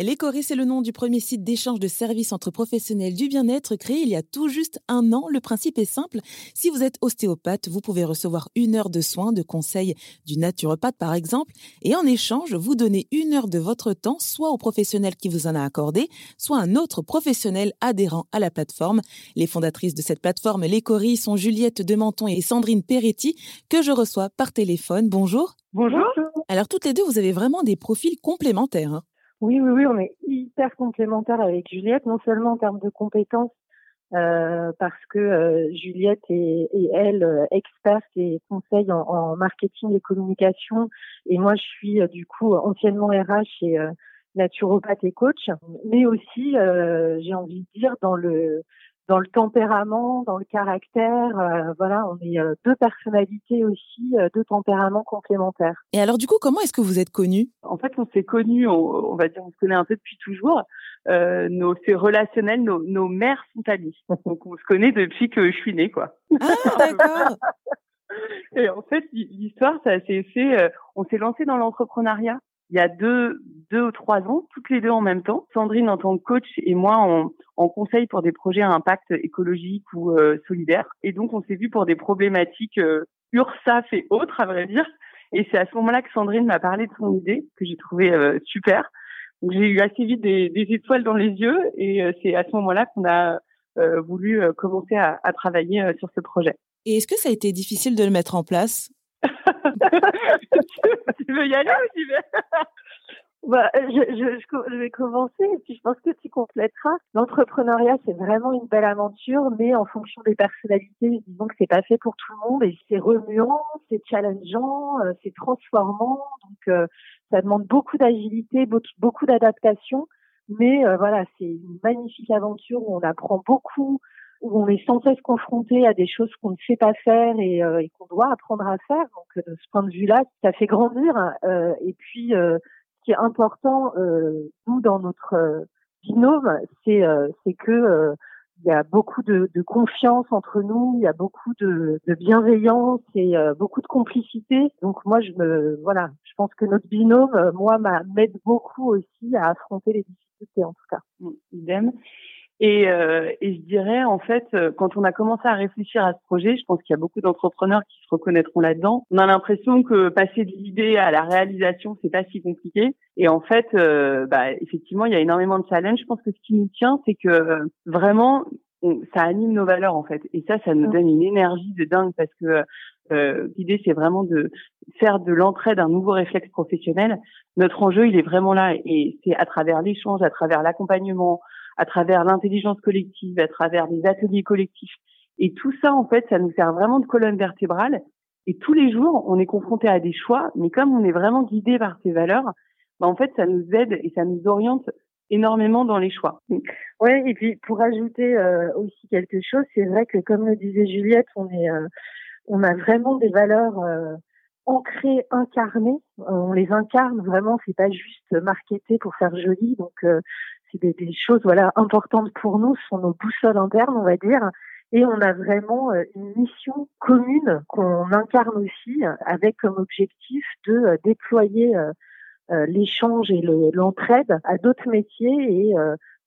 L'Ecoris c'est le nom du premier site d'échange de services entre professionnels du bien-être créé il y a tout juste un an. Le principe est simple. Si vous êtes ostéopathe, vous pouvez recevoir une heure de soins, de conseils du naturopathe par exemple. Et en échange, vous donnez une heure de votre temps, soit au professionnel qui vous en a accordé, soit un autre professionnel adhérent à la plateforme. Les fondatrices de cette plateforme, l'Ecoris, sont Juliette Dementon et Sandrine Peretti, que je reçois par téléphone. Bonjour. Bonjour. Alors toutes les deux, vous avez vraiment des profils complémentaires. Hein. Oui, oui, oui, on est hyper complémentaires avec Juliette, non seulement en termes de compétences, euh, parce que euh, Juliette est, elle euh, experte et conseille en, marketing et communication, et moi je suis du coup anciennement RH et naturopathe et coach, mais aussi j'ai envie de dire dans le dans le tempérament, dans le caractère. Euh, voilà, on est euh, deux personnalités aussi, euh, deux tempéraments complémentaires. Et alors, du coup, comment est-ce que vous êtes connus? En fait, on s'est connus, on, va dire, on se connaît un peu depuis toujours. nos, c'est relationnel, nos, nos mères sont amies. Donc, on se connaît depuis que je suis née, quoi. Ah, d'accord. Et en fait, l'histoire, ça s'est fait. on s'est lancé dans l'entrepreneuriat il y a deux, deux ou trois ans, toutes les deux en même temps. Sandrine en tant que coach et moi en, en conseil pour des projets à impact écologique ou euh, solidaire. Et donc, on s'est vu pour des problématiques euh, URSAF et autres, à vrai dire. Et c'est à ce moment-là que Sandrine m'a parlé de son idée, que j'ai trouvé euh, super. Donc, j'ai eu assez vite des, des, étoiles dans les yeux et euh, c'est à ce moment-là qu'on a voulu commencer à, à travailler sur ce projet. Et est-ce que ça a été difficile de le mettre en place? tu veux y aller ou tu veux? Bah, je, je, je, vais commencer et puis je pense que tu compléteras. L'entrepreneuriat, c'est vraiment une belle aventure, mais en fonction des personnalités, disons que c'est pas fait pour tout le monde et c'est remuant, c'est challengeant, euh, c'est transformant. Donc, euh, ça demande beaucoup d'agilité, beaucoup d'adaptation. Mais euh, voilà, c'est une magnifique aventure où on apprend beaucoup, où on est sans cesse confronté à des choses qu'on ne sait pas faire et, euh, qu'on doit apprendre à faire. Donc euh, de ce point de vue-là, ça fait grandir. Euh, et puis, ce qui est important, nous dans notre binôme, c'est c'est que il y a beaucoup de, confiance entre nous, il y a beaucoup de, bienveillance et beaucoup de complicité. Donc moi, je me voilà, je pense que notre binôme, moi, m'aide beaucoup aussi à affronter les difficultés en tout cas. Idem. Et, euh, et, je dirais, en fait, euh, quand on a commencé à réfléchir à ce projet, je pense qu'il y a beaucoup d'entrepreneurs qui se reconnaîtront là-dedans. On a l'impression que passer de l'idée à la réalisation, c'est pas si compliqué. Et en fait, euh, bah, effectivement, il y a énormément de challenges. Je pense que ce qui nous tient, c'est que euh, vraiment, ça anime nos valeurs, en fait. Et ça, ça nous donne une énergie de dingue parce que l'idée, c'est vraiment de faire de l'entraide un nouveau réflexe professionnel. Notre enjeu, il est vraiment là. Et c'est à travers l'échange, à travers l'accompagnement, à travers l'intelligence collective, à travers des ateliers collectifs. Et tout ça, en fait, ça nous sert vraiment de colonne vertébrale. Et tous les jours, on est confronté à des choix, mais comme on est vraiment guidé par ces valeurs, bah, en fait, ça nous aide et ça nous oriente énormément dans les choix. Oui, et puis pour ajouter euh, aussi quelque chose, c'est vrai que comme le disait Juliette, on est, euh, on a vraiment des valeurs euh, ancrées, incarnées. on les incarne vraiment. C'est pas juste marketé pour faire joli. Donc c'est des, des, choses voilà importantes pour nous, ce sont nos boussoles internes, on va dire. Et on a vraiment euh, une mission commune qu'on incarne aussi avec comme objectif de euh, déployer euh, l'échange et l'entraide à d'autres métiers et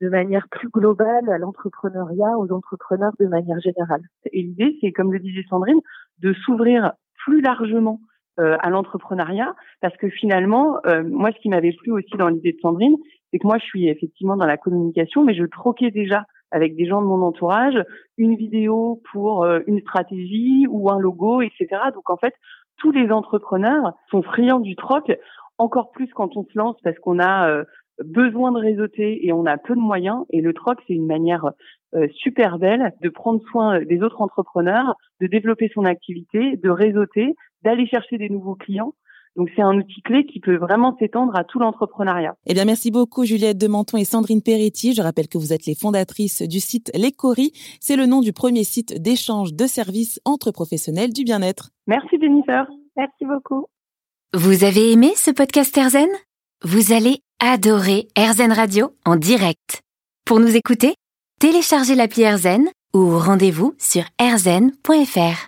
de manière plus globale à l'entrepreneuriat, aux entrepreneurs de manière générale. Et l'idée, c'est, comme le disait Sandrine, de s'ouvrir plus largement à l'entrepreneuriat, parce que finalement, moi, ce qui m'avait plu aussi dans l'idée de Sandrine, c'est que moi, je suis effectivement dans la communication, mais je troquais déjà avec des gens de mon entourage une vidéo pour euh, une stratégie ou un logo, etc. Donc en fait, tous les entrepreneurs sont friands du troc, encore plus quand on se lance parce qu'on a euh, besoin de réseauter et on a peu de moyens. Et le troc, c'est une manière euh, super belle de prendre soin des autres entrepreneurs, de développer son activité, de réseauter, d'aller chercher des nouveaux clients. Donc c'est un outil clé qui peut vraiment s'étendre à tout l'entrepreneuriat. Eh bien merci beaucoup Juliette de Menton et Sandrine Peretti. Je rappelle que vous êtes les fondatrices du site L'Ecorie. C'est le nom du premier site d'échange de services entre professionnels du bien-être. Merci Jennifer. Merci beaucoup. Vous avez aimé ce podcast Erzen Vous allez adorer Erzen Radio en direct. Pour nous écouter, téléchargez l'appli Erzen ou rendez-vous sur erzen.fr.